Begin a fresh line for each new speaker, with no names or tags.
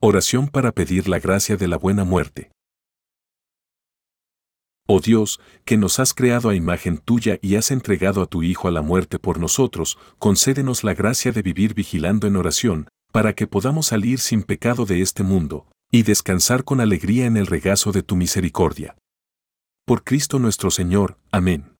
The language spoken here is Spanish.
Oración para pedir la gracia de la buena muerte. Oh Dios, que nos has creado a imagen tuya y has entregado a tu Hijo a la muerte por nosotros, concédenos la gracia de vivir vigilando en oración, para que podamos salir sin pecado de este mundo, y descansar con alegría en el regazo de tu misericordia. Por Cristo nuestro Señor. Amén.